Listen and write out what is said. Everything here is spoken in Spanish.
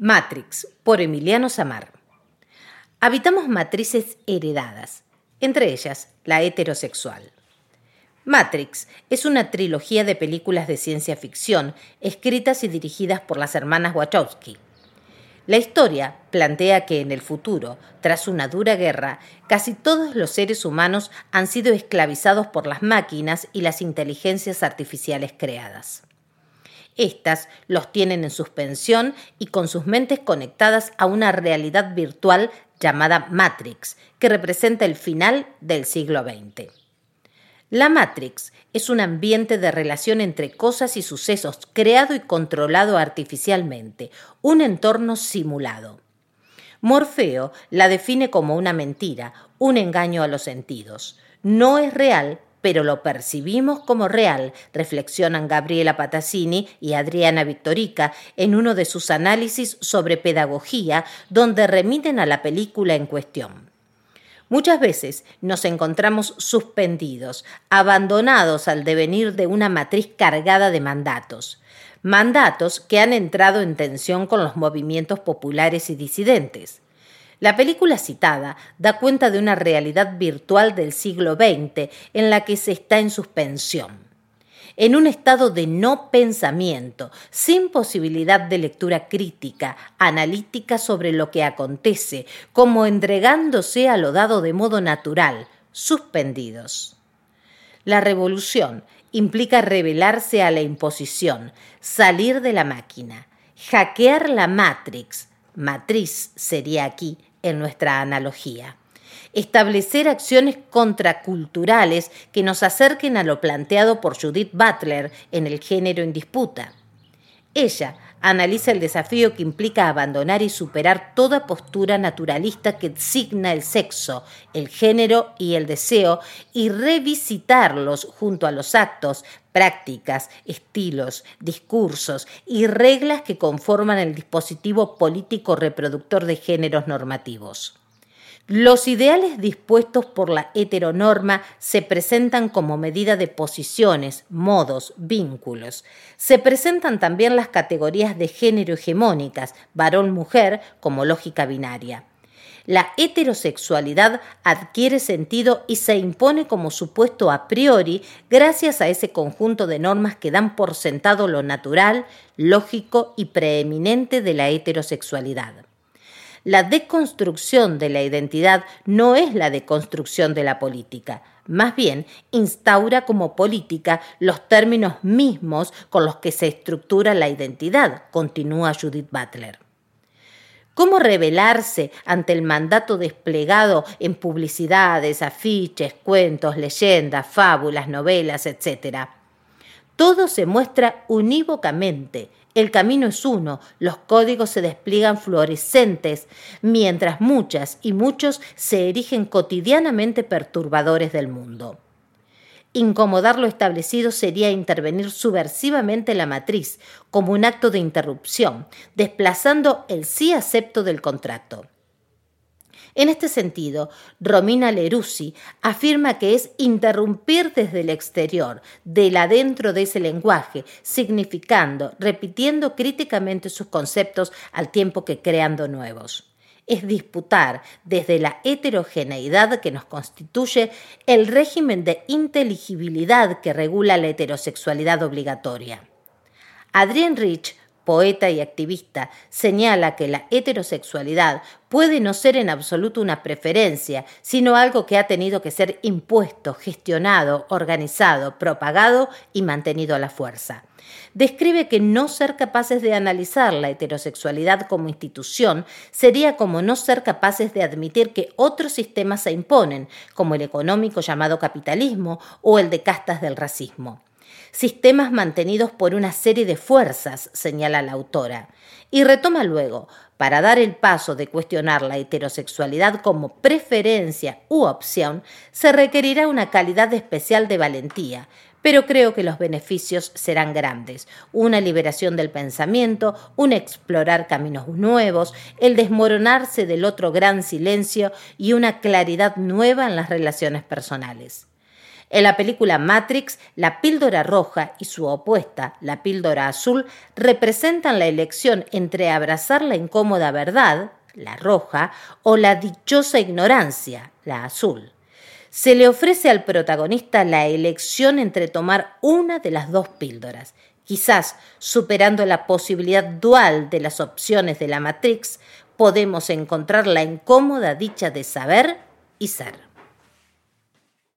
Matrix, por Emiliano Samar. Habitamos matrices heredadas, entre ellas la heterosexual. Matrix es una trilogía de películas de ciencia ficción escritas y dirigidas por las hermanas Wachowski. La historia plantea que en el futuro, tras una dura guerra, casi todos los seres humanos han sido esclavizados por las máquinas y las inteligencias artificiales creadas. Estas los tienen en suspensión y con sus mentes conectadas a una realidad virtual llamada Matrix, que representa el final del siglo XX. La Matrix es un ambiente de relación entre cosas y sucesos creado y controlado artificialmente, un entorno simulado. Morfeo la define como una mentira, un engaño a los sentidos. No es real, pero lo percibimos como real, reflexionan Gabriela Patazzini y Adriana Victorica en uno de sus análisis sobre pedagogía, donde remiten a la película en cuestión. Muchas veces nos encontramos suspendidos, abandonados al devenir de una matriz cargada de mandatos. Mandatos que han entrado en tensión con los movimientos populares y disidentes. La película citada da cuenta de una realidad virtual del siglo XX en la que se está en suspensión en un estado de no pensamiento, sin posibilidad de lectura crítica, analítica sobre lo que acontece, como entregándose a lo dado de modo natural, suspendidos. La revolución implica rebelarse a la imposición, salir de la máquina, hackear la matrix, matriz sería aquí, en nuestra analogía. Establecer acciones contraculturales que nos acerquen a lo planteado por Judith Butler en el género en disputa. Ella analiza el desafío que implica abandonar y superar toda postura naturalista que designa el sexo, el género y el deseo y revisitarlos junto a los actos, prácticas, estilos, discursos y reglas que conforman el dispositivo político reproductor de géneros normativos. Los ideales dispuestos por la heteronorma se presentan como medida de posiciones, modos, vínculos. Se presentan también las categorías de género hegemónicas, varón-mujer, como lógica binaria. La heterosexualidad adquiere sentido y se impone como supuesto a priori gracias a ese conjunto de normas que dan por sentado lo natural, lógico y preeminente de la heterosexualidad. La deconstrucción de la identidad no es la deconstrucción de la política, más bien instaura como política los términos mismos con los que se estructura la identidad, continúa Judith Butler. ¿Cómo rebelarse ante el mandato desplegado en publicidades, afiches, cuentos, leyendas, fábulas, novelas, etc.? Todo se muestra unívocamente, el camino es uno, los códigos se despliegan fluorescentes, mientras muchas y muchos se erigen cotidianamente perturbadores del mundo. Incomodar lo establecido sería intervenir subversivamente la matriz, como un acto de interrupción, desplazando el sí acepto del contrato. En este sentido, Romina Lerussi afirma que es interrumpir desde el exterior, del adentro de ese lenguaje, significando, repitiendo críticamente sus conceptos al tiempo que creando nuevos es disputar desde la heterogeneidad que nos constituye el régimen de inteligibilidad que regula la heterosexualidad obligatoria. Adrienne Rich poeta y activista, señala que la heterosexualidad puede no ser en absoluto una preferencia, sino algo que ha tenido que ser impuesto, gestionado, organizado, propagado y mantenido a la fuerza. Describe que no ser capaces de analizar la heterosexualidad como institución sería como no ser capaces de admitir que otros sistemas se imponen, como el económico llamado capitalismo o el de castas del racismo sistemas mantenidos por una serie de fuerzas, señala la autora, y retoma luego, para dar el paso de cuestionar la heterosexualidad como preferencia u opción, se requerirá una calidad especial de valentía, pero creo que los beneficios serán grandes. Una liberación del pensamiento, un explorar caminos nuevos, el desmoronarse del otro gran silencio y una claridad nueva en las relaciones personales. En la película Matrix, la píldora roja y su opuesta, la píldora azul, representan la elección entre abrazar la incómoda verdad, la roja, o la dichosa ignorancia, la azul. Se le ofrece al protagonista la elección entre tomar una de las dos píldoras, quizás superando la posibilidad dual de las opciones de la Matrix, podemos encontrar la incómoda dicha de saber y ser.